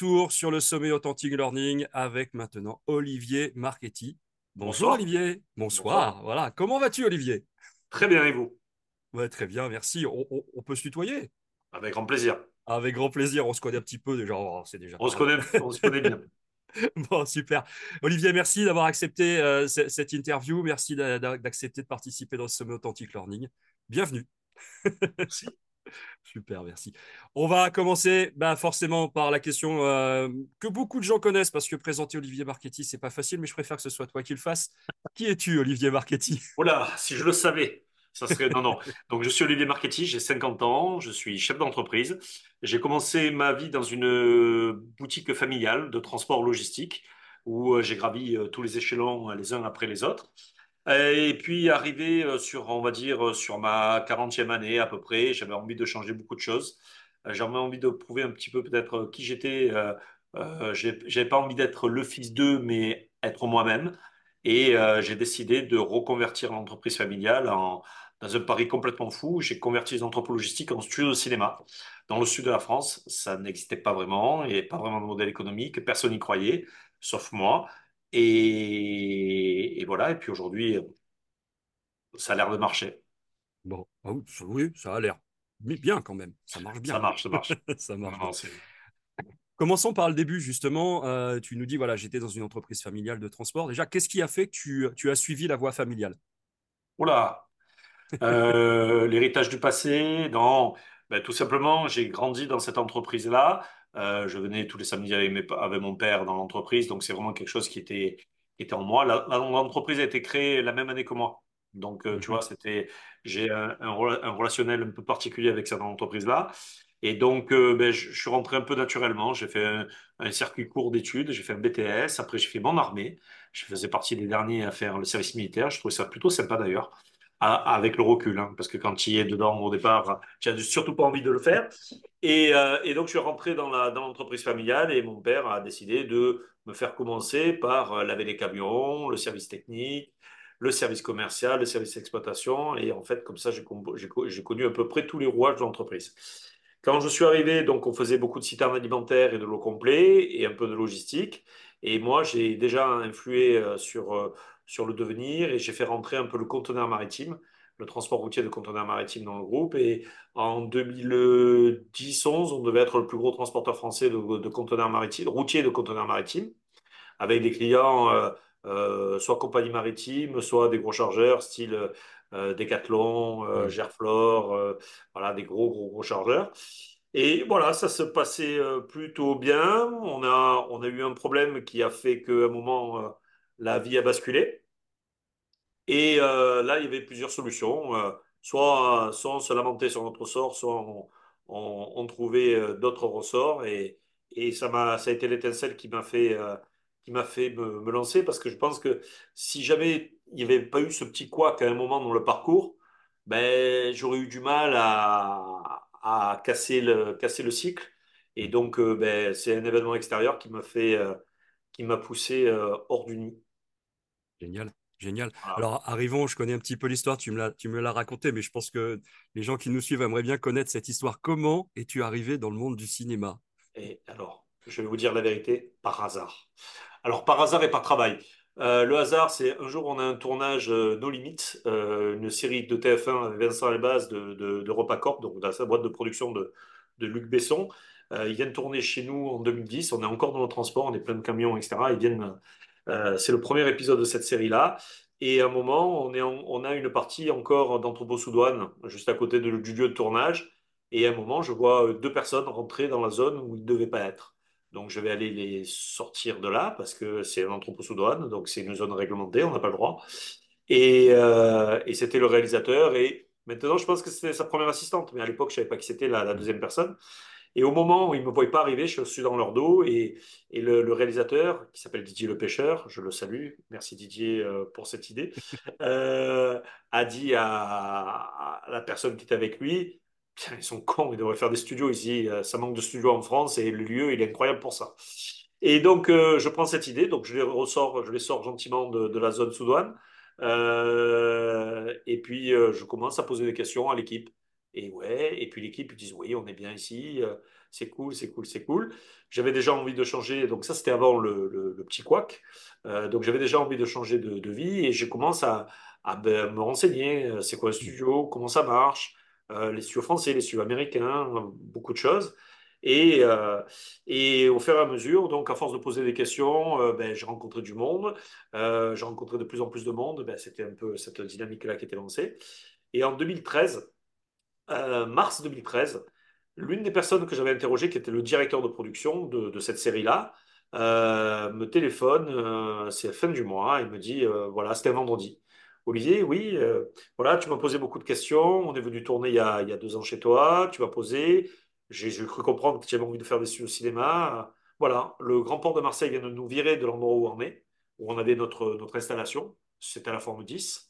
retour sur le sommet Authentic Learning avec maintenant Olivier Marchetti. Bonjour Bonsoir. Olivier. Bonsoir. Bonsoir. Voilà. Comment vas-tu Olivier? Très bien, et vous? Ouais, très bien, merci. On, on- on peut se tutoyer? Avec grand plaisir. Avec grand plaisir. On se connaît un petit peu déjà. Oh, c'est déjà On se connaît, on se connaît bien. Bon, super. Olivier, merci d'avoir accepté euh, ce- cette interview. Merci d'a- d'a- d'accepter de participer dans ce sommet Authentic Learning. Bienvenue. Merci. Super, merci. On va commencer bah, forcément par la question euh, que beaucoup de gens connaissent parce que présenter Olivier Marchetti, c'est pas facile, mais je préfère que ce soit toi qui le fasses. Qui es-tu, Olivier Marchetti? Voilà, si je le savais, ça serait. Non, non. Donc, je suis Olivier Marchetti, j'ai 50 ans, je suis chef d'entreprise. J'ai commencé ma vie dans une boutique familiale de transport logistique où euh, j'ai gravi euh, tous les échelons les uns après les autres. Et puis, arrivé euh, sur, on va dire, euh, sur ma 40e année à peu près, j'avais envie de changer beaucoup de choses. Euh, J'avais envie de prouver un petit peu peut-être qui j'étais. Euh, j'avais pas envie d'être le fils d'eux, mais être moi-même. Et j'ai décidé de reconvertir l'entreprise familiale en, dans un pari complètement fou. J'ai converti les entrepôts logistiques en studio de cinéma. Dans le sud de la France, ça n'existait pas vraiment, et pas vraiment de modèle économique, personne n'y croyait, sauf moi. Et, et voilà, et puis aujourd'hui, ça a l'air de marcher. Bon, ah oui, ça- a l'air mais bien quand même. Ça marche Ça bien. marche, ça marche. Ça marche non, Commençons par le début, justement. Euh, tu nous dis, voilà, j'étais dans une entreprise familiale de transport. Déjà, qu'est-ce qui a fait que tu, tu as suivi la voie familiale? Oula, Euh, l'héritage du passé, non. Ben, tout simplement, j'ai grandi dans cette entreprise-là. Euh, je venais tous les samedis avec, mes pa- avec mon père dans l'entreprise, donc c'est vraiment quelque chose qui était, qui était en moi. L'entreprise a été créée la même année que moi. Donc, euh, tu Mhm. vois, c'était, j'ai un, un, rela- un relationnel un peu particulier avec cette entreprise-là. Et donc, euh, ben, je, je suis rentré un peu naturellement. J'ai fait un, un circuit court d'études, j'ai fait un BTS, après j'ai fait mon armée. Je faisais partie des derniers à faire le service militaire. Je trouvais ça plutôt sympa d'ailleurs avec le recul, hein, parce que quand tu y es dedans au départ, tu n'as surtout pas envie de le faire. Et, euh, donc, je suis rentré dans l'entreprise familiale et mon père a décidé de me faire commencer par euh, laver les camions, le service technique, le service commercial, le service d'exploitation. Et en fait, comme ça, j'ai connu à peu près tous les rouages de l'entreprise. Quand je suis arrivé, donc, on faisait beaucoup de citernes alimentaires et de l'eau complet et un peu de logistique. Et moi, j'ai déjà influé euh, sur, sur le devenir et j'ai fait rentrer un peu le conteneur maritime, le transport routier de conteneurs maritimes dans le groupe. Et en 2010-11, on devait être le plus gros transporteur français de, de conteneurs maritimes, routier de conteneurs maritimes, avec des clients euh, euh, soit compagnie maritime, soit des gros chargeurs, style euh, Decathlon. Gerflor, voilà, des gros, gros, gros chargeurs. Et voilà, ça se passait plutôt bien. On a, on a eu un problème qui a fait qu'à un moment, la vie a basculé. Et euh, là, il y avait plusieurs solutions. Euh, soit, soit on se lamentait sur notre sort, soit on, on- on trouvait euh, d'autres ressorts. Et, et ça m'a, ça a été l'étincelle qui m'a fait, euh, qui m'a fait me, me lancer parce que je pense que si jamais il n'y avait pas eu ce petit couac à un moment dans le parcours, ben, j'aurais eu du mal à, à casser le, casser le cycle. Et donc, ben, c'est un événement extérieur qui m'a fait, qui m'a poussé hors du nid. Génial, génial. Voilà. Alors, arrivons, je connais un petit peu l'histoire, tu me l'as, tu me l'as raconté, mais je pense que les gens qui nous suivent aimeraient bien connaître cette histoire. Comment es-tu arrivé dans le monde du cinéma? Et alors, je vais vous dire la vérité, par hasard. Alors, par hasard et par travail. Euh, le hasard, c'est un jour, on a un tournage euh, No Limits, euh, une série de TF1 avec Vincent Elbaz de, de, de Repacorp, donc dans sa boîte de production de, de Luc Besson. Euh, ils viennent tourner chez nous en 2010. On est encore dans le transport, on est plein de camions, etc. Ils viennent. Euh, c'est le premier épisode de cette série-là. Et à un moment, on a une partie encore d'entrepôt-sous-douane, juste à côté du lieu de tournage. Et à un moment, je vois euh, deux personnes rentrer dans la zone où ils ne devaient pas être. Donc, je vais aller les sortir de là parce que c'est un entrepôt sous donc c'est une zone réglementée, on n'a pas le droit. Et, euh, c'était le réalisateur. Et maintenant, je pense que c'était sa première assistante, mais à l'époque, je ne savais pas qui c'était la deuxième personne. Et au moment où ils ne me voyaient pas arriver, je suis dans leur dos et, et le, le réalisateur, qui s'appelle Didier Le Pêcheur, je le salue, merci Didier euh, pour cette idée, euh, a dit à, à la personne qui était avec lui, ils sont cons, ils devraient faire des studios ici, euh, ça manque de studios en France et le lieu, il est incroyable pour ça. Et donc, euh, je prends cette idée, donc je les ressors, je les sors gentiment de, de la zone sous douane. Euh, et puis, je commence à poser des questions à l'équipe. Et ouais, et puis l'équipe, ils disent, oui, on est bien ici, euh, c'est cool, c'est cool, c'est cool. J'avais déjà envie de changer, donc ça c'était avant le, le- le petit couac. Euh, donc j'avais déjà envie de changer de, de vie et je commence à, à, ben, me renseigner, euh, c'est quoi un Mm. studio, comment ça marche, euh, les studios français, les studios américains, beaucoup de choses. Et, euh, et au fur et à mesure, donc à force de poser des questions, euh, ben, j'ai rencontré du monde, euh, j'ai rencontré de plus en plus de monde, ben, c'était un peu cette dynamique-là qui était lancée. Et en 2013, euh, mars 2013, l'une des personnes que j'avais interrogées, qui était le directeur de production de, cette série-là, euh, me téléphone, euh, c'est la fin du mois, et me dit, euh, voilà, c'était un vendredi. Olivier, oui, voilà, tu m'as posé beaucoup de questions, on est venu tourner il y a, il y a deux ans chez toi, tu m'as posé, j'ai cru comprendre que tu avais envie de faire des studios de cinéma. Voilà, le Grand Port de Marseille vient de nous virer de l'endroit où on est, où on avait notre, notre installation, c'était à la forme 10.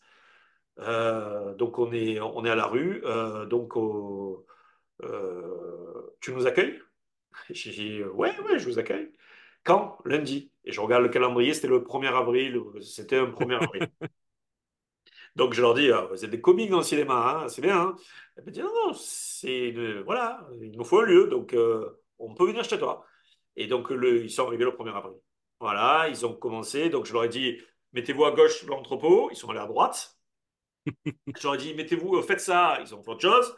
Euh, donc on est, on est à la rue. Euh, donc euh, tu nous accueilles? J'ai dit ouais, ouais, je vous accueille. Quand? Lundi. Et je regarde le calendrier, c'était le 1er avril. C'était un 1er avril. Donc je leur dis, ah, vous êtes des comiques dans le cinéma, hein, c'est bien. Hein. Elle me dit non, non, c'est voilà, il nous faut un lieu, donc on peut venir chez toi. Et donc le, ils sont arrivés le 1er avril. Voilà, ils ont commencé. Donc je leur ai dit, mettez-vous à gauche l'entrepôt. Ils sont allés à droite. J'aurais dit, mettez-vous, euh, faites ça, ils ont fait autre chose.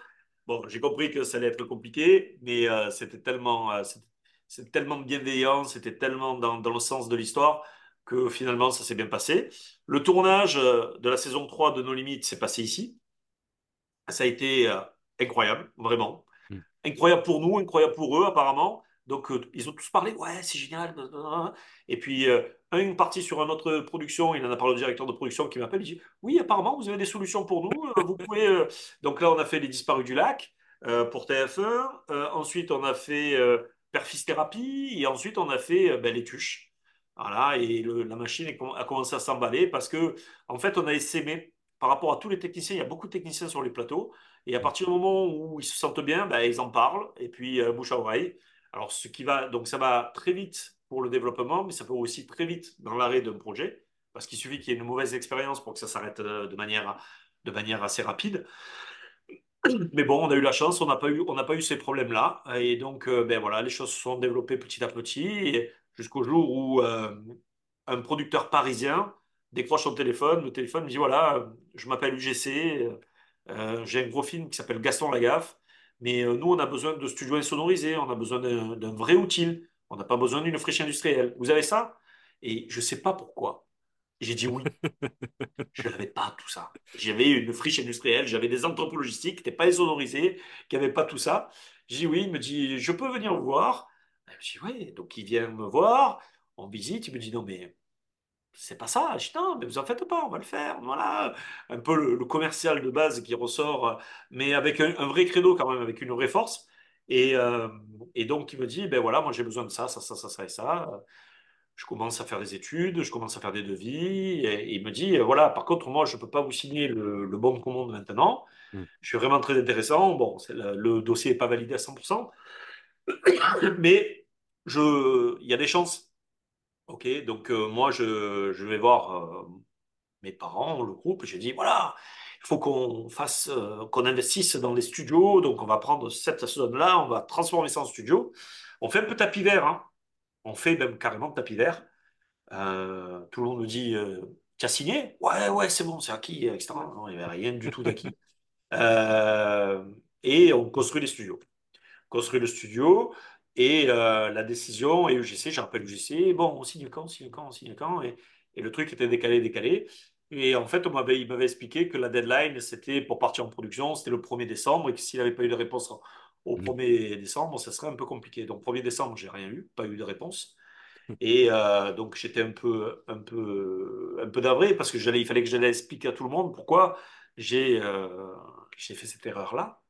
Bon, j'ai compris que ça allait être compliqué, mais euh, c'était tellement, euh, c'était tellement bienveillant, c'était tellement dans, dans le sens de l'histoire que finalement, ça s'est bien passé. Le tournage euh, de la saison 3 de No Limites s'est passé ici. Ça a été euh, incroyable, vraiment Mm. incroyable pour nous, incroyable pour eux apparemment. Donc ils ont tous parlé, ouais, c'est génial. Et puis euh, un est parti sur une autre production, il en a parlé au directeur de production qui m'appelle, il dit, oui, apparemment vous avez des solutions pour nous, euh, vous pouvez. euh. Donc là on a fait Les Disparus du Lac euh, pour TF1, Euh, ensuite on a fait euh, Perfis Thérapie, et ensuite on a fait ben, Les Tuches. Voilà, et la machine a commencé à s'emballer parce que en fait on a essaimé par rapport à tous les techniciens, il y a beaucoup de techniciens sur les plateaux. Et à partir du moment où ils se sentent bien, ben, ils en parlent, et puis bouche à oreille. Alors, ce qui va, donc ça va très vite pour le développement, mais ça peut aussi très vite dans l'arrêt d'un projet, parce qu'il suffit qu'il y ait une mauvaise expérience pour que ça s'arrête euh, de manière, de manière assez rapide. Mais bon, on a eu la chance, on n'a pas eu, on n'a pas eu ces problèmes-là, et donc euh, ben voilà, les choses se sont développées petit à petit, et jusqu'au jour où euh, un producteur parisien décroche son téléphone, le téléphone me dit voilà, je m'appelle UGC, j'ai un gros film qui s'appelle Gaston Lagaffe, mais nous on a besoin de studios insonorisés, on a besoin d'un vrai outil, on n'a pas besoin d'une friche industrielle. Vous avez ça? Et je sais pas pourquoi. J'ai dit oui. Je n'avais pas tout ça. J'avais une friche industrielle, j'avais des entrepôts logistiques qui n'étaient pas insonorisés, qui n'avaient pas tout ça. J'ai dit oui, il me dit, je peux venir vous voir? Je dis oui, donc il vient me voir, on visite, il me dit non mais c'est pas ça. Je dis non, mais vous en faites pas, on va le faire. Voilà, un peu le, le commercial de base qui ressort, mais avec un, un vrai credo quand même, avec une vraie force. Et, euh, et donc il me dit, ben voilà, moi j'ai besoin de ça, ça, ça, ça, ça et ça. Je commence à faire des études, je commence à faire des devis. Et il me dit, voilà, par contre, moi je peux pas vous signer le, le bon de commande maintenant. Mm. Je suis vraiment très intéressant. Bon, le, le dossier n'est pas validé à 100%, mais je, il y a des chances. Ok, donc euh, moi je, je vais voir euh, mes parents, le groupe, j'ai dit voilà, il faut qu'on fasse, euh, qu'on investisse dans les studios, donc on va prendre cette zone-là, on va transformer ça en studio. On fait un peu tapis vert, hein. On fait même carrément tapis vert. Euh, tout le monde nous dit euh, tu as signé? Ouais, ouais, c'est bon, c'est acquis, etc. Non, il n'y avait rien du tout d'acquis. Et on construit les studios construit le studio et euh, la décision et UGC, je rappelle UGC, bon, on signe quand, on signe quand, on signe quand, et, et le truc était décalé, décalé. Et en fait, on m'avait, il m'avait expliqué que la deadline, c'était pour partir en production, c'était le 1er décembre, et que s'il n'avait pas eu de réponse au Mm. 1er décembre, ça serait un peu compliqué. Donc, 1er décembre, j'ai rien eu, pas eu de réponse. Et euh, donc, j'étais un peu, un peu, un peu navré parce que j'allais, il fallait que j'allais expliquer à tout le monde pourquoi j'ai euh, j'ai fait cette erreur-là.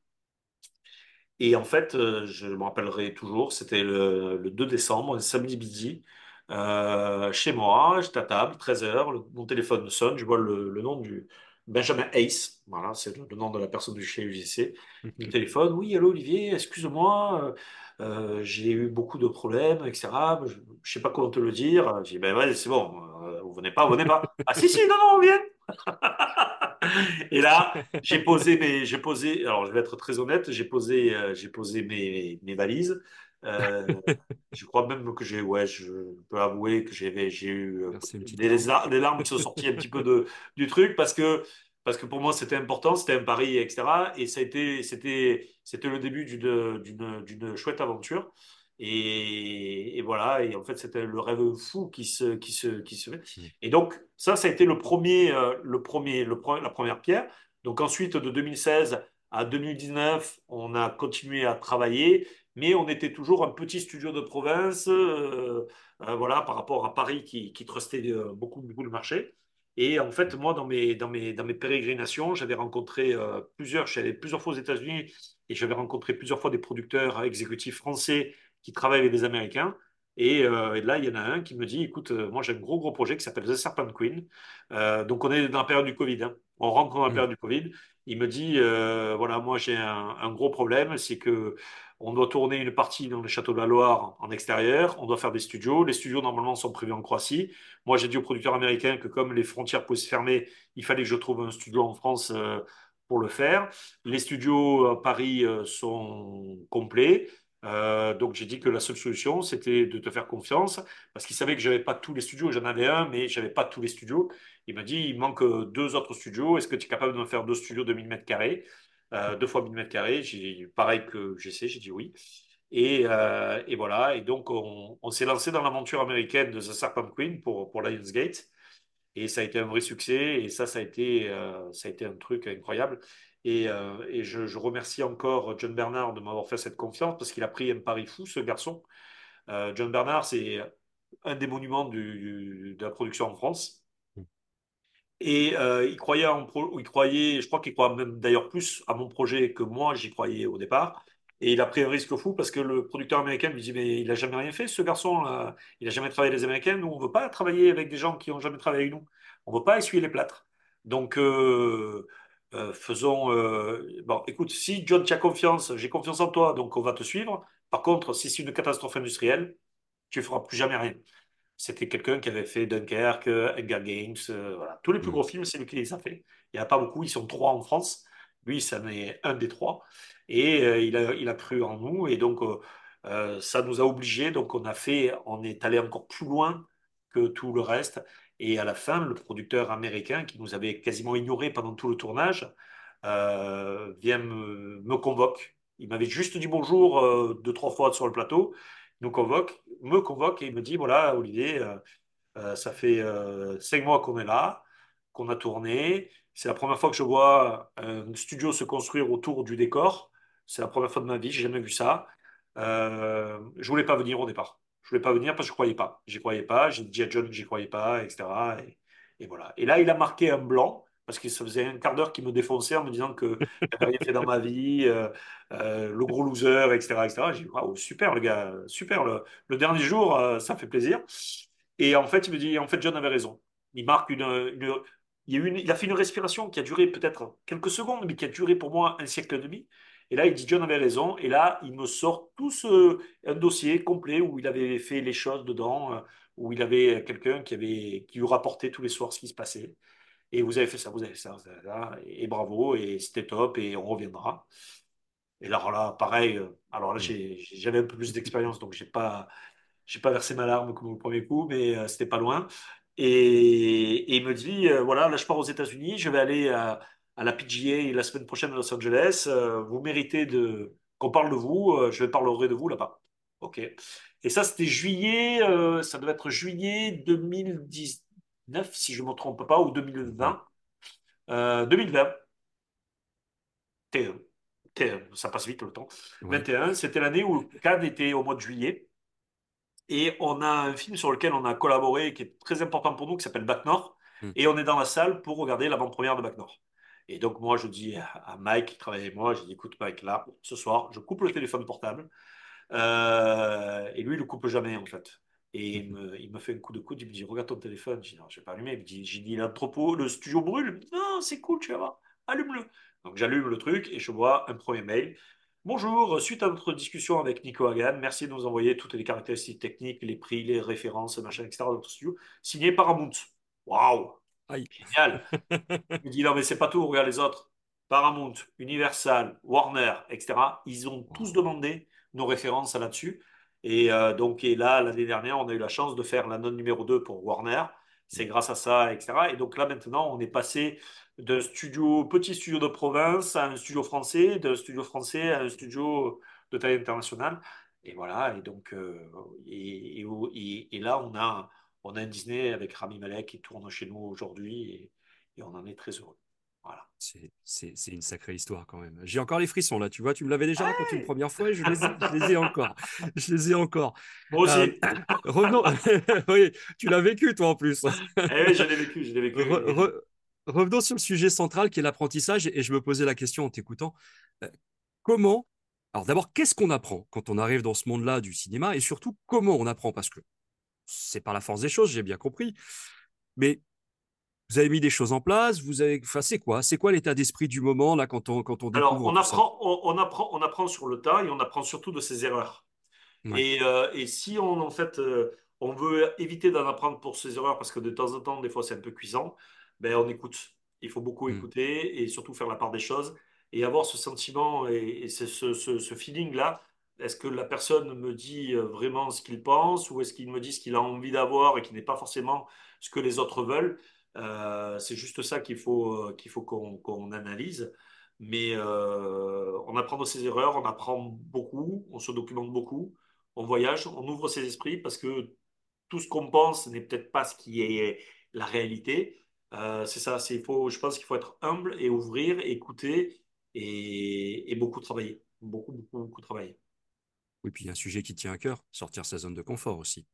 Et en fait, euh, je me rappellerai toujours, c'était le, le 2 décembre, un samedi midi, euh, chez moi, j'étais à table, 13h, mon téléphone sonne, je vois le, le nom du Benjamin Ace, voilà, c'est le, le nom de la personne du chez UGC, qui me téléphone, oui, allô Olivier, excuse-moi, euh, euh, j'ai eu beaucoup de problèmes, etc. Je ne sais pas comment te le dire. J'ai dit, ben ouais, c'est bon, euh, vous venez pas, vous venez pas. Ah si, si, non, non, on vient. Et là, j'ai posé mes, j'ai posé, alors je vais être très honnête, j'ai posé, euh, j'ai posé mes, mes valises. Euh, je crois même que j'ai, ouais, je peux avouer que j'ai, j'ai eu euh, des, des larme. lar- des larmes qui sont sorties un petit peu de, du truc parce que, parce que pour moi c'était important, c'était un pari, etc. Et ça a été, c'était, c'était le début d'une, d'une, d'une chouette aventure. Et, et voilà, et en fait c'était le rêve fou qui se, qui se, qui se fait. Et donc, ça, ça a été le premier, euh, le premier, le la première pierre. Donc, ensuite, de 2016 à 2019, on a continué à travailler, mais on était toujours un petit studio de province, euh, euh, voilà, par rapport à Paris qui, qui trustait euh, beaucoup, beaucoup le marché. Et en fait, moi, dans mes, dans mes, dans mes pérégrinations, j'avais rencontré plusieurs, je suis allé plusieurs fois aux États-Unis et j'avais rencontré plusieurs fois des producteurs exécutifs français qui travaillent avec des Américains. Et, euh, et là, il y en a un qui me dit, écoute, euh, moi j'ai un gros, gros projet qui s'appelle The Serpent Queen. Euh, donc on est dans la période du Covid. hein. On rentre dans la Mm. période du Covid. Il me dit, voilà, moi j'ai un, un gros problème, c'est que on doit tourner une partie dans le château de la Loire en extérieur, on doit faire des studios. Les studios normalement sont prévus en Croatie. Moi j'ai dit aux producteurs américains que comme les frontières pouvaient se fermer, il fallait que je trouve un studio en France pour le faire. Les studios à Paris sont complets. Euh, donc j'ai dit que la seule solution, c'était de te faire confiance, parce qu'il savait que j'avais pas tous les studios. J'en avais un, mais j'avais pas tous les studios. Il m'a dit, il manque euh, deux autres studios. Est-ce que tu es capable de me faire deux studios de 1000 mètres carrés, euh, deux fois 1000 mètres carrés? J'ai pareil que j'essaie, j'ai dit oui. Et, euh, et voilà. Et donc on, on s'est lancé dans l'aventure américaine de The Serpent Queen pour pour Lionsgate. Et ça a été un vrai succès. Et ça, ça a été, ça a été un truc incroyable. Et, euh, et je, je remercie encore John Bernard de m'avoir fait cette confiance parce qu'il a pris un pari fou, ce garçon. Euh, John Bernard, c'est un des monuments du- de la production en France. Mm. Et euh, il croyait, en pro- il croyait, je crois qu'il croit même d'ailleurs plus à mon projet que moi, j'y croyais au départ. Et il a pris un risque fou parce que le producteur américain lui dit, mais il a jamais rien fait, ce garçon-là. Il a jamais travaillé avec les Américains. Nous, on veut pas travailler avec des gens qui ont jamais travaillé avec nous. On veut pas essuyer les plâtres. Donc, euh, euh, faisons. euh, Bon, écoute, si John, tu as confiance, j'ai confiance en toi, donc on va te suivre. Par contre, si c'est une catastrophe industrielle, tu ne feras plus jamais rien. C'était quelqu'un qui avait fait Dunkerque, Hunger Games, euh, voilà. Tous les plus Mm. gros films, c'est lui qui les a fait. Il n'y en a pas beaucoup, ils sont trois en France. Lui, ça en est un des trois. Et il a, il a cru en nous. Et donc, ça nous a obligés. Donc, on a fait, on est allé encore plus loin que tout le reste. Et à la fin, le producteur américain, qui nous avait quasiment ignoré pendant tout le tournage, euh, vient me, convoque. Il m'avait juste dit bonjour euh, deux, trois fois sur le plateau. Il nous convoque, me convoque et il me dit, voilà, Olivier, euh, euh, ça fait cinq mois qu'on est là, qu'on a tourné. C'est la première fois que je vois un studio se construire autour du décor. C'est la première fois de ma vie, j'ai jamais vu ça. Je voulais pas venir au départ. Je voulais pas venir parce que je croyais pas. J'y croyais pas. J'ai dit à John que j'y croyais pas, etc. Et, voilà. Et là, il a marqué un blanc parce que ça faisait un quart d'heure qu'il me défonçait en me disant que j'avais rien fait dans ma vie, euh, euh, le gros loser, etc., etc. J'ai dit waouh, super le gars, super le, dernier jour, euh, ça fait plaisir. Et en fait, il me dit, en fait, John avait raison. Il marque une, une- il a une- il a fait une respiration qui a duré peut-être quelques secondes, mais qui a duré pour moi un siècle et demi. Et là, il dit, John avait raison. Et là, il me sort tout ce, un dossier complet où il avait fait les choses dedans, euh, où il avait quelqu'un qui avait, qui lui rapportait tous les soirs ce qui se passait. Et vous avez fait ça, vous avez fait ça, et bravo, et c'était top, et on reviendra. Et alors là, pareil, euh, alors là, j'avais un peu plus d'expérience, donc j'ai pas, j'ai pas versé ma larme comme au premier coup, mais euh, c'était pas loin. Et, il me dit, euh, voilà, là je pars aux États-Unis, je vais aller à, à la PGA la semaine prochaine à Los Angeles. Euh, vous méritez de qu'on parle de vous, euh, je parlerai de vous là-bas. Ok. Et ça, c'était juillet, euh, ça devait être juillet 2019, si je ne me trompe pas, ou Ouais. 2020. Euh, 2020. T1. T1, ça passe vite le temps. Ouais. 21, c'était l'année où Cannes était au mois de juillet. Et on a un film sur lequel on a collaboré qui est très important pour nous, qui s'appelle Bac Nord. Mm. Et on est dans la salle pour regarder l'avant-première de Bac Nord. Et donc, moi, je dis à Mike, qui travaille avec moi, je dis, écoute, Mike, là, ce soir, je coupe le téléphone portable. Euh, et lui, il le coupe jamais, en fait. Et il me, fait un coup de coude, il me dit, regarde ton téléphone. Je dis, non, je vais pas allumer. Il me dit, j'ai dit, l'entrepôt, le studio brûle. Dit, non, c'est cool, tu vas voir, allume-le. Donc, j'allume le truc et je vois un premier mail. Bonjour, suite à notre discussion avec Nico Hagan, merci de nous envoyer toutes les caractéristiques techniques, les prix, les références, machin, etc. de notre studio, signé Paramount. Waouh! Aïe. Génial. Il me dit non, mais c'est pas tout, regarde les autres. Paramount, Universal, Warner, etc. Ils ont tous demandé nos références là-dessus. Et euh, donc, et là, l'année dernière, on a eu la chance de faire la note numéro 2 pour Warner. C'est grâce à ça, etc. Et donc là, maintenant, on est passé d'un studio, petit studio de province à un studio français, d'un studio français à un studio de taille internationale. Et voilà. Et donc, euh, et, et, et- et là, on a, on a un Disney avec Rami Malek qui tourne chez nous aujourd'hui. Et, et on en est très heureux. Voilà. C'est une sacrée histoire quand même. J'ai encore les frissons là, tu vois, tu me l'avais déjà raconté une première fois et je les ai, je les ai encore. Je les ai encore. Moi Euh, aussi. revenons, oui, tu l'as vécu toi en plus. Eh oui, je l'ai vécu, je l'ai vécu. Re- Et- re- revenons sur le sujet central qui est l'apprentissage et je me posais la question en t'écoutant. Euh, Comment, alors d'abord, qu'est-ce qu'on apprend quand on arrive dans ce monde-là du cinéma et surtout comment on apprend? Parce que c'est par la force des choses, j'ai bien compris, mais vous avez mis des choses en place, vous avez, enfin, c'est quoi? C'est quoi l'état d'esprit du moment là quand on, quand on Alors, découvre on apprend, on, on apprend, on apprend sur le tas et on apprend surtout de ses erreurs. Ouais. Et, euh, et si on, en fait, euh, on veut éviter d'en apprendre pour ses erreurs, parce que de temps en temps, des fois, c'est un peu cuisant, ben, on écoute. Il faut beaucoup Mm. écouter et surtout faire la part des choses et avoir ce sentiment et, et ce, ce, ce- ce feeling-là. Est-ce que la personne me dit euh, vraiment ce qu'il pense ou est-ce qu'il me dit ce qu'il a envie d'avoir et qui n'est pas forcément ce que les autres veulent? Euh, c'est juste ça qu'il faut, euh, qu'il faut qu'on analyse. Mais on apprend de ses erreurs, on apprend beaucoup, on se documente beaucoup on voyage, on ouvre ses esprits parce que tout ce qu'on pense n'est peut-être pas ce qui est la réalité. C'est ça, c'est, faut, je pense qu'il faut être humble et ouvrir, écouter et, et beaucoup travailler. Beaucoup, beaucoup, beaucoup travailler. Oui, puis il y a un sujet qui tient à cœur, sortir sa zone de confort aussi.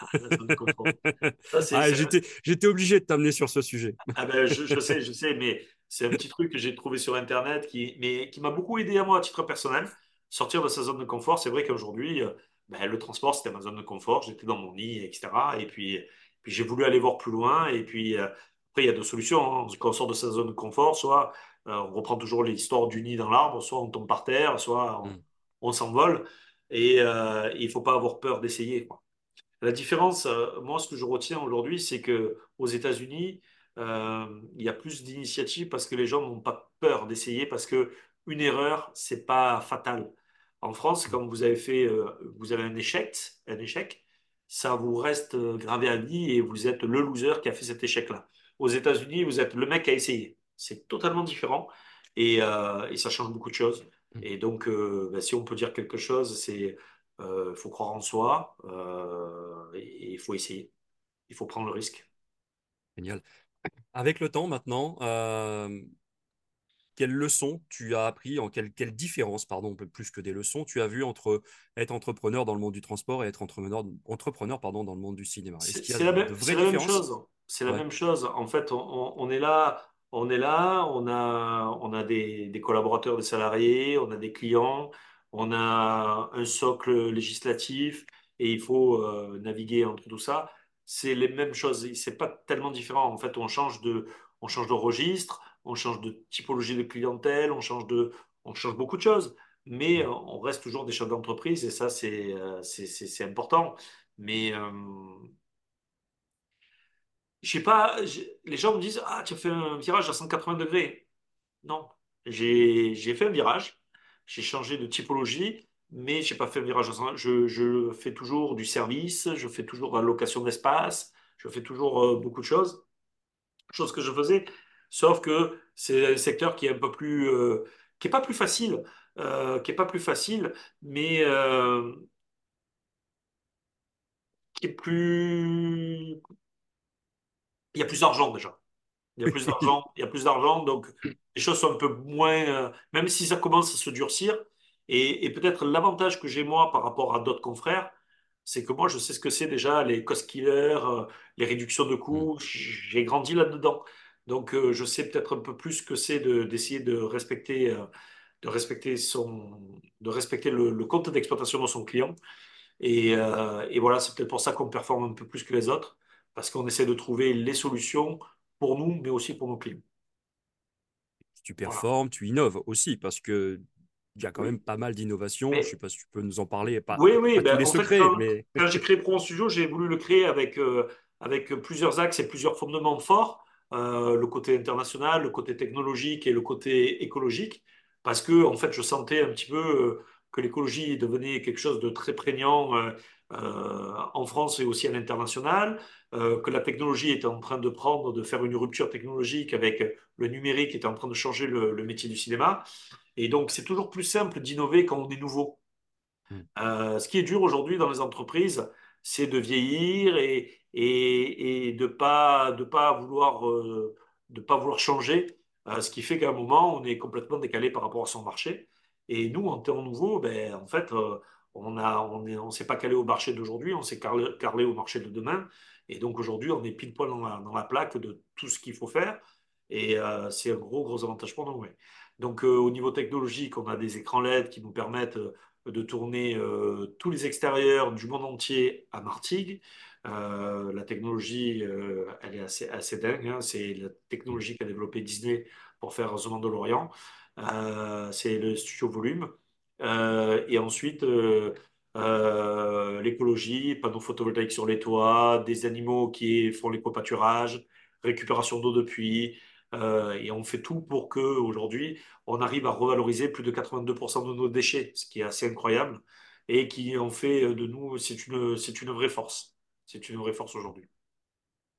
Ah, Ah, j'étais, obligé de t'amener sur ce sujet. Ah ben, je, je sais, je sais, mais c'est un petit truc que j'ai trouvé sur Internet qui, mais qui m'a beaucoup aidé à moi à titre personnel. Sortir de sa zone de confort, c'est vrai qu'aujourd'hui, euh, ben, le transport, c'était ma zone de confort. J'étais dans mon lit, etc. Et puis, puis j'ai voulu aller voir plus loin. Et puis, euh, après, il y a deux solutions. hein. Quand on sort de sa zone de confort, soit euh, on reprend toujours l'histoire du nid dans l'arbre, soit on tombe par terre, soit on, Mm. On s'envole. Et euh, il faut pas avoir peur d'essayer. La différence, euh, moi, ce que je retiens aujourd'hui, c'est que aux États-Unis, euh, il y a plus d'initiatives parce que les gens n'ont pas peur d'essayer parce que une erreur, c'est pas fatal. En France, Mm. quand vous avez fait, vous avez un échec, un échec, ça vous reste gravé à vie et vous êtes le loser qui a fait cet échec-là. Aux États-Unis, vous êtes le mec qui a essayé. C'est totalement différent et ça change beaucoup de choses. Mm. Et donc, euh, ben, si on peut dire quelque chose, c'est il faut croire en soi euh, et il faut essayer. Il faut prendre le risque. Génial. Avec le temps maintenant, euh, quelles leçons tu as appris, en quelle, quelle différence, pardon, plus que des leçons, tu as vu entre être entrepreneur dans le monde du transport et être entrepreneur, entrepreneur pardon, dans le monde du cinéma? C'est la même, la chose. C'est la même chose. En fait, on est là, on est là, on a, on a des, collaborateurs, des salariés, on a des clients, on a un socle législatif et il faut euh, naviguer entre tout ça. C'est les mêmes choses. C'est pas tellement différent. En fait, on change de, on change de registre, on change de typologie de clientèle, on change de, on change beaucoup de choses. Mais euh, on reste toujours des chefs d'entreprise et ça, c'est, euh, c'est, important. Mais je sais pas, les gens me disent, Ah, tu as fait un virage à 180 degrés. Non, j'ai fait un virage, j'ai changé de typologie, mais j'ai pas fait un virage à 180. Je, je fais toujours du service, je fais toujours la location d'espace, je fais toujours euh, beaucoup de choses, choses que je faisais, sauf que c'est un secteur qui est un peu plus, euh, qui est pas plus facile, euh, qui est pas plus facile, mais qui est plus, il y a plus d'argent déjà. Il y a plus d'argent, il y a plus d'argent, donc les choses sont un peu moins, euh, même si ça commence à se durcir. Et, et peut-être l'avantage que j'ai moi par rapport à d'autres confrères, c'est que moi je sais ce que c'est déjà les cost killers, euh, les réductions de Mm. coûts. J'ai grandi là-dedans, donc euh, je sais peut-être un peu plus ce que c'est de- d'essayer de respecter, de respecter son, de respecter le, le compte d'exploitation de son client. Et, et voilà, c'est peut-être pour ça qu'on performe un peu plus que les autres, parce qu'on essaie de trouver les solutions pour nous, mais aussi pour nos clients. Tu Voilà. performes, tu innoves aussi, parce que il y a quand même pas mal d'innovations. Je Mais sais pas si tu peux nous en parler, pas, oui, oui, pas tous ben, les en fait, secrets, quand, mais quand j'ai créé Pro Studio, j'ai voulu le créer avec, euh, avec plusieurs axes et plusieurs fondements forts, euh, le côté international, le côté technologique et le côté écologique, parce que en fait, je sentais un petit peu euh, que l'écologie devenait quelque chose de très prégnant en France et aussi à l'international, euh, que la technologie était en train de prendre, de faire une rupture technologique avec le numérique qui était en train de changer le, le métier du cinéma. Et donc, c'est toujours plus simple d'innover quand on est nouveau. Mm. Euh, ce qui est dur aujourd'hui dans les entreprises, c'est de vieillir et, et, et de pas de pas vouloir euh, de pas vouloir changer. Euh, ce qui fait qu'à un moment, on est complètement décalé par rapport à son marché. Et nous, en temps nouveau, ben, en fait, euh, on a, s'est pas calé au marché d'aujourd'hui, on s'est carré au marché de demain. Et donc aujourd'hui, on est pile poil dans la, plaque de tout ce qu'il faut faire. Et euh, c'est un gros, gros avantage pour nous. Donc euh, au niveau technologique, on a des écrans LED qui nous permettent euh, de tourner tous les extérieurs du monde entier à Martigues. La technologie, elle est assez, dingue. hein. C'est la technologie qu'a développé Disney pour faire The Mandalorian. Euh, c'est le studio Volume. Euh, et ensuite, euh, euh, l'écologie, panneaux photovoltaïques sur les toits, des animaux qui font l'éco-pâturage, récupération d'eau de. Euh, et on fait tout pour que aujourd'hui, on arrive à revaloriser plus de 82% de nos déchets, ce qui est assez incroyable et qui en fait de nous, c'est une, c'est une vraie force. C'est une vraie force aujourd'hui.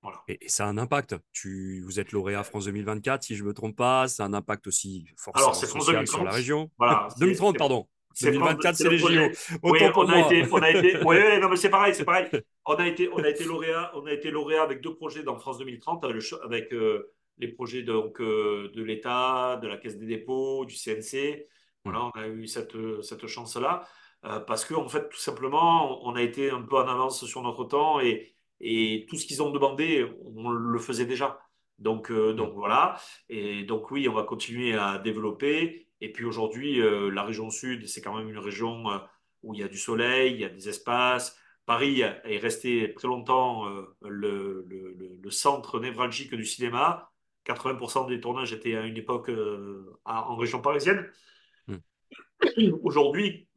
Voilà. Et, et ça a un impact. Tu, vous êtes lauréat France 2024, si je ne me trompe pas. Ça a un impact aussi forcément c'est France social sur la 2030. région. Voilà, c'est 2030, c'est- pardon. C'est France- 2024, c'est c'est le les JO. Oui, on a été, on a été, oui, oui, non, mais c'est pareil, c'est pareil. On a été, on a été lauréat, on a été lauréat avec deux projets dans France 2030, avec, le cho- avec, euh, les projets donc, euh, de l'État, de la Caisse des dépôts, du CNC. Voilà, on a eu cette, cette chance-là, euh, parce que, en fait, tout simplement, on a été un peu en avance sur notre temps et, et tout ce qu'ils ont demandé, on le faisait déjà. Donc, donc voilà. Et donc, oui, on va continuer à développer. Et puis aujourd'hui, euh, la région sud, c'est quand même une région euh, où il y a du soleil, il y a des espaces. Paris est resté très longtemps euh, le, le- le- le centre névralgique du cinéma. 80% des tournages étaient à une époque à- en région parisienne. Hmm. Aujourd'hui,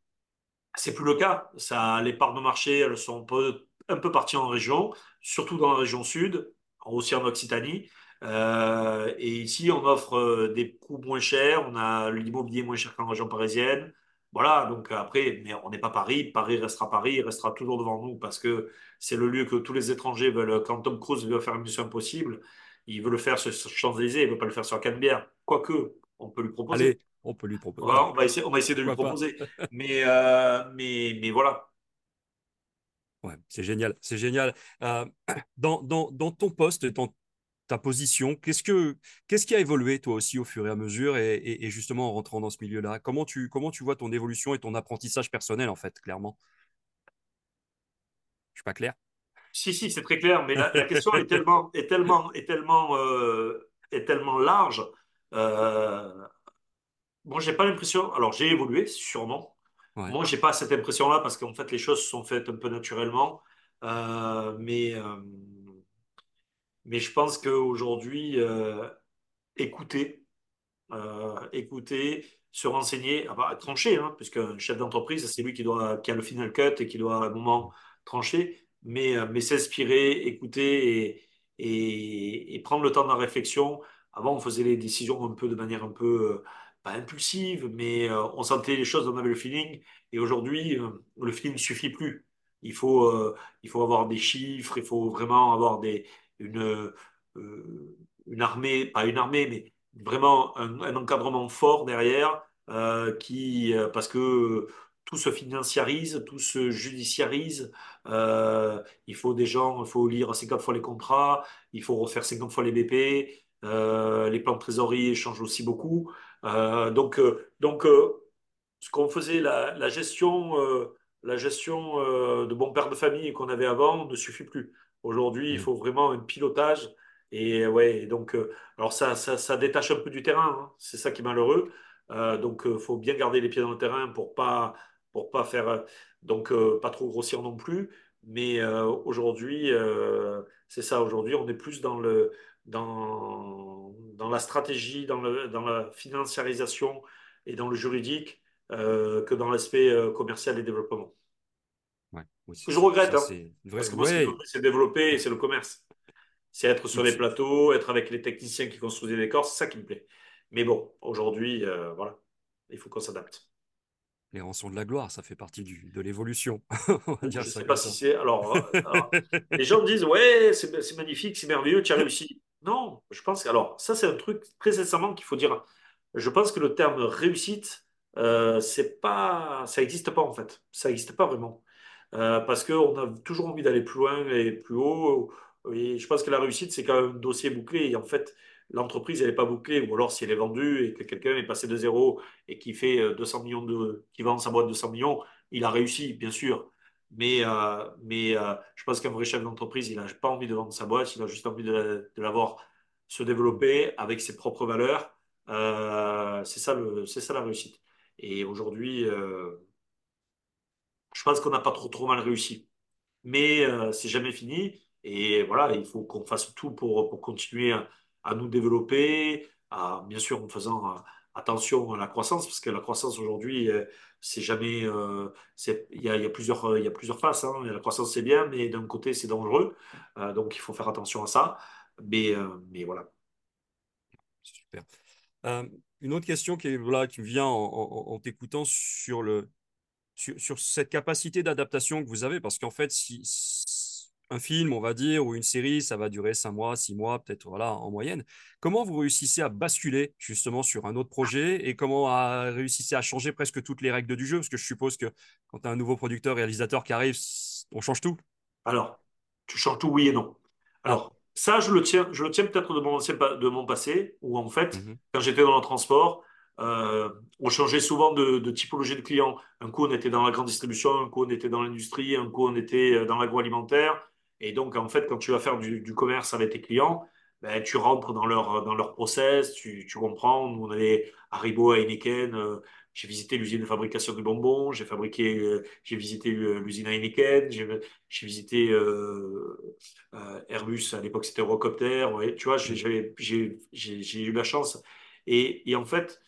c'est plus le cas. Ça, les parts de marché, elles sont un peu, un peu parties en région, surtout dans la région sud, aussi en Occitanie. Euh, et ici, on offre euh, des coûts moins chers, on a l'immobilier moins cher qu'en région parisienne. Voilà, donc après, mais on n'est pas Paris. Paris restera Paris, il restera toujours devant nous parce que c'est le lieu que tous les étrangers veulent. Quand Tom Cruise veut faire une mission impossible, il veut le faire sur Champs-Élysées, il ne veut pas le faire sur Canebière. Quoique, on peut lui proposer. Allez, on peut lui proposer. Voilà, on va essayer, on va essayer de lui pourquoi proposer. Mais, euh, mais, mais voilà. Ouais, c'est génial, c'est génial. Euh, dans, dans, dans ton poste, dans ta position, qu'est-ce que, qu'est-ce qui a évolué toi aussi au fur et à mesure et, et- et justement en rentrant dans ce milieu-là? Comment tu, comment tu vois ton évolution et ton apprentissage personnel en fait, clairement? Je suis pas clair? Si, si, c'est très clair, mais la, la question est tellement, est tellement, est tellement, euh, est tellement large. Euh, bon, j'ai pas l'impression. Alors, j'ai évolué, sûrement. Ouais. Moi, j'ai pas cette impression-là parce qu'en fait, les choses se sont faites un peu naturellement. Euh, mais, euh, mais je pense qu'aujourd'hui, euh, écouter. euh, écouter, se renseigner, ah bah, trancher, hein, puisque chef d'entreprise, c'est lui qui doit, qui a le final cut et qui doit à un moment trancher, mais, euh, mais s'inspirer, écouter et, et, prendre le temps de la réflexion. Avant, on faisait les décisions un peu de manière un peu, impulsive, mais on sentait les choses, on avait le feeling. Et aujourd'hui, le feeling ne suffit plus. Il faut, il faut avoir des chiffres, il faut vraiment avoir des, une, euh, une armée, pas une armée, mais vraiment un, encadrement fort derrière, euh, qui, euh, parce que tout se financiarise, tout se judiciarise. Il faut des gens, il faut lire 50 fois les contrats, il faut refaire 50 fois les BP. les plans de trésorerie changent aussi beaucoup. Donc, donc ce qu'on faisait, la, la gestion, la gestion de bon père de famille qu'on avait avant ne suffit plus. Aujourd'hui, il Mm. faut vraiment un pilotage. Et ouais, donc, euh, alors ça, ça, ça détache un peu du terrain. hein. C'est ça qui est malheureux. Euh, donc, il faut bien garder les pieds dans le terrain pour pas, pour pas faire, euh, donc euh, pas trop grossir non plus. Mais euh, aujourd'hui, euh, c'est ça. Aujourd'hui, on est plus dans le, dans, dans la stratégie, dans le, dans la financiarisation et dans le juridique euh, que dans l'aspect euh, commercial et développement. Ouais, oui, c'est Je regrette, Ça, hein, parce que moi, Ouais. c'est développer et c'est le commerce. C'est être sur les plateaux, être avec les techniciens qui construisent des décors, c'est ça qui me plaît. Mais bon, aujourd'hui, euh, voilà, il faut qu'on s'adapte. les rançons de la gloire, ça fait partie du, de l'évolution. Je ça sais pas si c'est. Alors, euh, alors, les gens me disent, ouais, c'est c'est magnifique, c'est merveilleux, tu as réussi. Non, je pense que. Alors, ça, c'est un truc très sincèrement qu'il faut dire. Je pense que le terme réussite, euh, c'est pas, ça n'existe pas en fait. Ça n'existe pas vraiment. Euh, parce qu'on a toujours envie d'aller plus loin et plus haut. Et je pense que la réussite, c'est quand même un dossier bouclé. Et en fait, l'entreprise, elle n'est pas bouclée. Ou alors, si elle est vendue et que quelqu'un est passé de zéro et qui fait euh, 200 millions de, qui vend sa boîte de 200 millions, il a réussi, bien sûr. Mais, euh, mais euh, je pense qu'un vrai chef d'entreprise, il n'a pas envie de vendre sa boîte, il a juste envie de, de la voir se développer avec ses propres valeurs. Euh, c'est ça ça la réussite. Et aujourd'hui, euh, je pense qu'on n'a pas trop trop mal réussi. Mais euh, c'est jamais fini. Et voilà, il faut qu'on fasse tout pour, pour continuer à, nous développer, à, bien sûr en faisant euh, attention à la croissance, parce que la croissance aujourd'hui, euh, c'est jamais, euh, il y a, plusieurs, y a plusieurs faces. hein. La croissance c'est bien, mais d'un côté c'est dangereux. Donc il faut faire attention à ça. Mais, mais voilà. Super. Une autre question qui, voilà, qui vient en, en- en t'écoutant sur le, sur, sur cette capacité d'adaptation que vous avez, parce qu'en fait, si, si un film, on va dire, ou une série, ça va durer cinq mois, six mois, peut-être voilà, en moyenne. Comment vous réussissez à basculer justement sur un autre projet et comment à, réussissez à changer presque toutes les règles du jeu? Parce que je suppose que quand tu as un nouveau producteur, réalisateur qui arrive, on change tout. Alors, tu changes tout oui et non. Ah, Alors, ça, je le tiens, je le tiens peut-être de mon de mon passé, où en fait, mhm, quand j'étais dans le transport, euh, on changeait souvent de, de typologie de clients. Un coup, on était dans la grande distribution, un coup, on était dans l'industrie, un coup, on était euh, dans l'agroalimentaire. Et donc, en fait, quand tu vas faire du, commerce avec tes clients, ben, tu rentres dans leur, dans leur process, tu, comprends. Nous, on avait Haribo, Heineken. euh, j'ai visité l'usine de fabrication du bonbon, j'ai fabriqué, j'ai visité l'usine Heineken, j'ai visité Airbus, à l'époque c'était Eurocopter. Tu vois, j'ai eu la chance. Et en fait,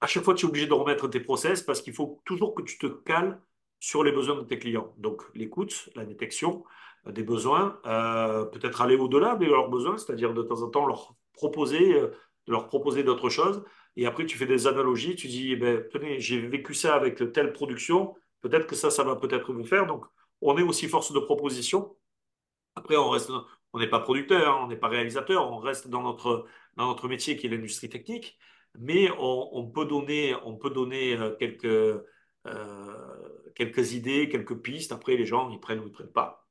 à chaque fois, tu es obligé de remettre tes process parce qu'il faut toujours que tu te cales sur les besoins de tes clients. Donc, l'écoute, la détection euh, des besoins, euh, peut-être aller au-delà de leurs besoins, c'est-à-dire de temps en temps leur proposer, euh, leur proposer d'autres choses. Et après, tu fais des analogies, tu dis, eh ben, tenez, j'ai vécu ça avec telle production, peut-être que ça, ça va peut-être vous faire. Donc, on est aussi force de proposition. Après, on reste, on n'est pas producteur, on n'est pas réalisateur, on reste dans notre, dans notre métier qui est l'industrie technique, mais on, peut donner, on peut donner euh, quelques, euh, quelques idées, quelques pistes. Après, les gens, ils prennent ou ils prennent pas.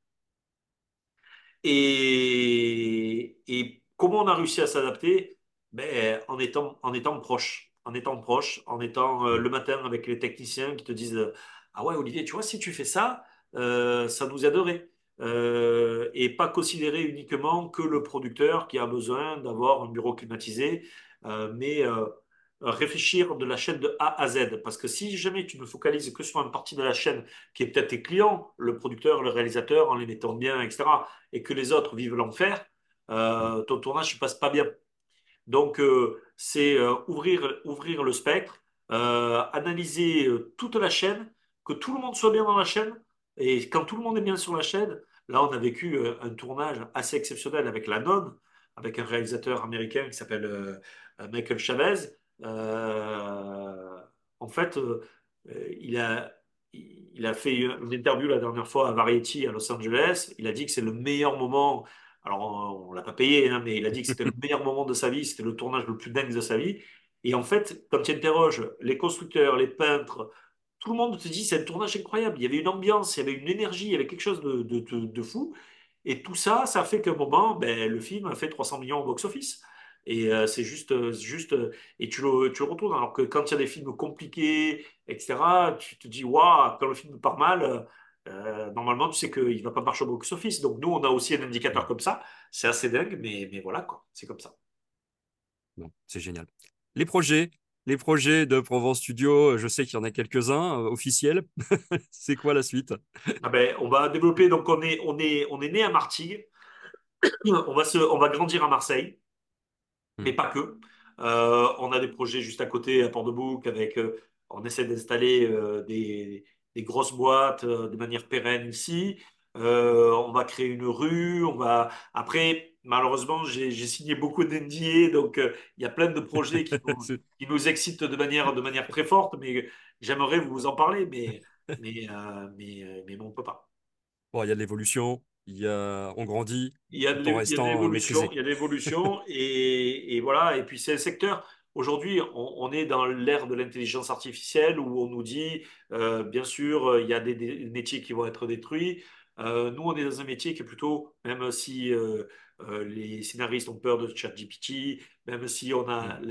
Et, comment on a réussi à s'adapter? Ben, en étant, en étant proche, en étant proche, en étant euh, le matin avec les techniciens qui te disent, Ah ouais, Olivier, tu vois, si tu fais ça, ça nous aiderait. Euh, et pas considérer uniquement que le producteur qui a besoin d'avoir un bureau climatisé, mais euh, réfléchir de la chaîne de A à Z. Parce que si jamais tu ne focalises que sur une partie de la chaîne qui est peut-être tes clients, le producteur, le réalisateur, en les mettant bien, etc., et que les autres vivent l'enfer, euh, ton tournage ne passe pas bien. Donc, euh, c'est euh, ouvrir, ouvrir le spectre, euh, analyser euh, toute la chaîne, que tout le monde soit bien dans la chaîne. Et quand tout le monde est bien sur la chaîne, là, on a vécu euh, un tournage assez exceptionnel avec La Nonne, avec un réalisateur américain qui s'appelle euh, euh, Michael Chavez. Euh, en fait, euh, il a, il a fait une interview la dernière fois à Variety à Los Angeles. Il a dit que c'est le meilleur moment alors, on l'a pas payé, hein, mais il a dit que c'était le meilleur moment de sa vie, c'était le tournage le plus dingue de sa vie. Et en fait, quand tu interroges les constructeurs, les peintres, tout le monde te dit c'est un tournage incroyable. Il y avait une ambiance, il y avait une énergie, il y avait quelque chose de, de, de- de fou. Et tout ça, ça fait qu'à un moment, ben, le film a fait 300 millions au box-office. Et euh, c'est juste, euh, juste, euh, et tu le, tu le retournes. Alors que quand il y a des films compliqués, etc., tu te dis, waouh, quand le film part mal, normalement, tu sais qu'il ne va pas marcher au box-office. Donc, nous, on a aussi un indicateur comme ça. C'est assez dingue, mais, mais voilà, quoi. C'est comme ça. Bon, c'est génial. Les projets, les projets de Provence Studio, je sais qu'il y en a quelques-uns euh, officiels. C'est quoi la suite? Ah ben, on va développer. Donc, on est, on est, on est né à Martigues. On va se, on va grandir à Marseille. mais Hmm. pas que. Euh, on a des projets juste à côté, à Port-de-Bouc, avec, euh, on essaie d'installer euh, des, des des grosses boîtes de manière pérenne ici. on va créer une rue. On va après, malheureusement, j'ai signé beaucoup d'NDA, donc il y a plein de projets qui nous, qui nous, excitent de manière, de manière très forte. Mais j'aimerais vous en parler, mais mais mais, mais, on peut pas. Bon, il y a de l'évolution il y a, on grandit. Il y a de l'évolution, il y a l'évolution et, et, voilà. Et puis c'est un secteur. Aujourd'hui, on, est dans l'ère de l'intelligence artificielle où on nous dit, euh, bien sûr, il y a des, métiers qui vont être détruits. Euh, nous, on est dans un métier qui est plutôt, même si euh, les scénaristes ont peur de ChatGPT, même si on a mm.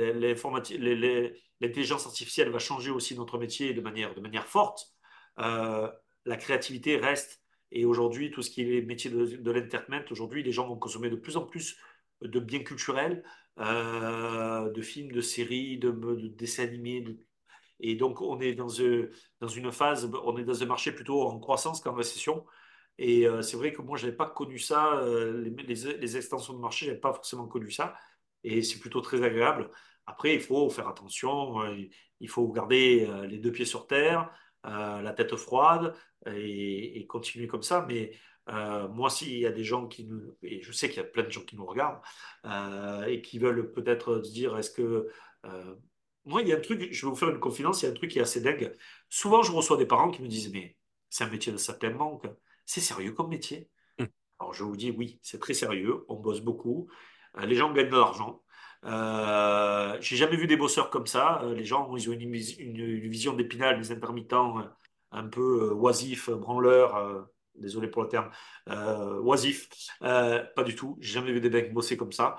l'intelligence artificielle va changer aussi notre métier de manière, de manière forte, la créativité reste et aujourd'hui, tout ce qui est métier de, de l'entertainment, aujourd'hui, les gens vont consommer de plus en plus de biens culturels, euh, de films, de séries, de, dessins animés. Et donc, on est dans, euh, dans une phase, on est dans un marché plutôt en croissance qu'en récession. Et euh, c'est vrai que moi, je n'avais pas connu ça, les, les, extensions de marché, je n'avais pas forcément connu ça. Et c'est plutôt très agréable. Après, il faut faire attention, il faut garder les deux pieds sur terre, la tête froide, et, continuer comme ça. Mais euh, moi, s'il y a des gens qui nous, et je sais qu'il y a plein de gens qui nous regardent euh, et qui veulent peut-être se dire, est-ce que euh, moi, il y a un truc, je vais vous faire une confidence, il y a un truc qui est assez dingue. Souvent, je reçois des parents qui me disent, mais c'est un métier de certaine manque, c'est sérieux comme métier. Mmh. Alors, je vous dis, oui, c'est très sérieux, on bosse beaucoup, les gens gagnent de l'argent. Euh, j'ai jamais vu des bosseurs comme ça. Les gens, ils ont une, une vision d'épinal, des intermittents un peu euh, oisif, branleur, euh, désolé pour le terme, euh, oisif. pas du tout. J'ai jamais vu des mecs bosser comme ça.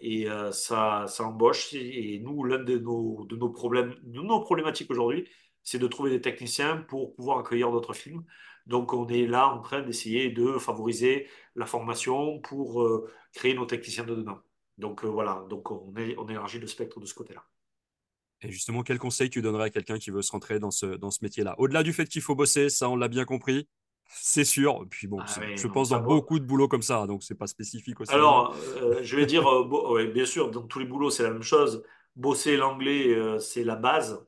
et ça, ça embauche. Et nous, l'un de nos, de nos problèmes, de nos problématiques aujourd'hui, c'est de trouver des techniciens pour pouvoir accueillir d'autres films. Donc, on est là en train d'essayer de favoriser la formation pour créer nos techniciens de demain. Donc, voilà. Donc, on, est, on élargit le spectre de ce côté-là. Et justement, quel conseil tu donnerais à quelqu'un qui veut se rentrer dans ce, dans ce métier-là? Au-delà du fait qu'il faut bosser, ça on l'a bien compris, c'est sûr. Puis bon, ah je pense dans beaucoup de boulots comme ça, donc c'est pas spécifique aussi. Alors, euh, je vais dire, euh, bien sûr, dans tous les boulots, c'est la même chose. Bosser l'anglais, euh, c'est la base.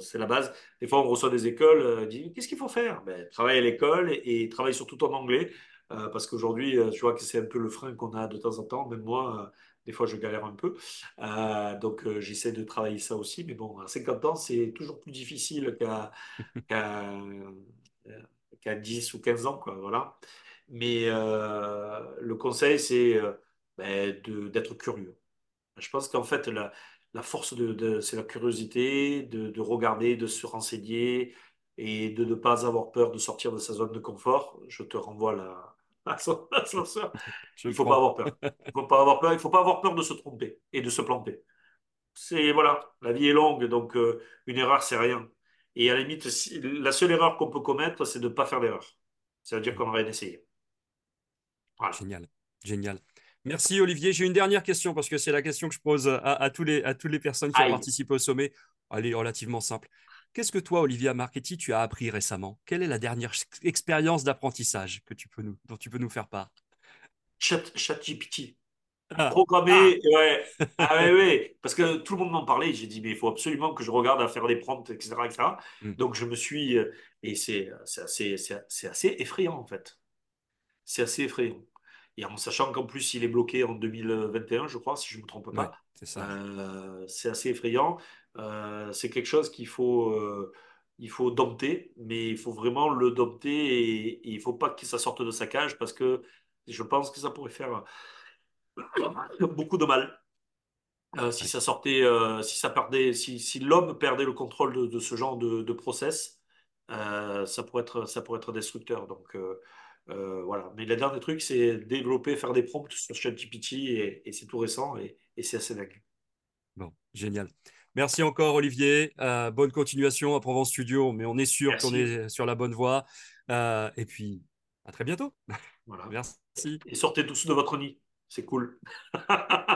C'est la base. Des fois, on reçoit des écoles, dit qu'est-ce qu'il faut faire? Ben, Travailler à l'école et, et travailler surtout en anglais. parce qu'aujourd'hui, tu vois que c'est un peu le frein qu'on a de temps en temps. Même moi, des fois, je galère un peu. Euh, donc, euh, j'essaie de travailler ça aussi. Mais bon, à 50 ans, c'est toujours plus difficile qu'à qu 10 ou 15 ans. Quoi, voilà. Mais euh, le conseil, c'est ben, d'être curieux. Je pense qu'en fait, la, la force, de, c'est la curiosité, de, de, regarder, de se renseigner et de ne pas avoir peur de sortir de sa zone de confort. Je te renvoie la, Il ne faut pas avoir peur. Il faut pas avoir peur. Il faut pas avoir peur de se tromper et de se planter. C'est voilà, la vie est longue, donc euh, une erreur c'est rien. Et à la limite, la seule erreur qu'on peut commettre, c'est de ne pas faire d'erreur. Ça veut dire qu'on n'a rien essayé. Génial, génial. Merci Olivier. J'ai une dernière question parce que c'est la question que je pose à, tous les, à toutes les personnes qui ont participé au sommet. Elle est relativement simple. Qu'est-ce que toi, Olivia Marchetti, tu as appris récemment? Quelle est la dernière expérience d'apprentissage que tu peux nous, dont tu peux nous faire part? ChatGPT. Ah. Programmer, ah. ouais. Ah, ouais, Parce que tout le monde m'en parlait. J'ai dit, mais il faut absolument que je regarde à faire des prompts, etc. Hmm. Donc, je me suis. Euh, et c'est assez, assez effrayant, en fait. C'est assez effrayant. Et en sachant qu'en plus, il est bloqué en 2021, je crois, si je ne me trompe pas. c'est euh, assez effrayant. Euh, c'est quelque chose qu'il faut, euh, il faut dompter, mais il faut vraiment le dompter et, il ne faut pas que ça sorte de sa cage parce que je pense que ça pourrait faire beaucoup de mal. Euh, si ça sortait, si ça perdait, si, si l'homme perdait le contrôle de, ce genre de, de process, ça pourrait être, ça pourrait être destructeur. Donc voilà. Mais le dernier truc, c'est développer, faire des prompts sur ChatGPT et, et c'est tout récent et, et c'est assez dingue. Bon, génial. Merci encore, Olivier. Euh, bonne continuation à Provence Studio, mais on est sûr qu'on est sur la bonne voie. Euh, et puis, à très bientôt. Voilà. Merci. Et sortez tous de votre nid. C'est cool.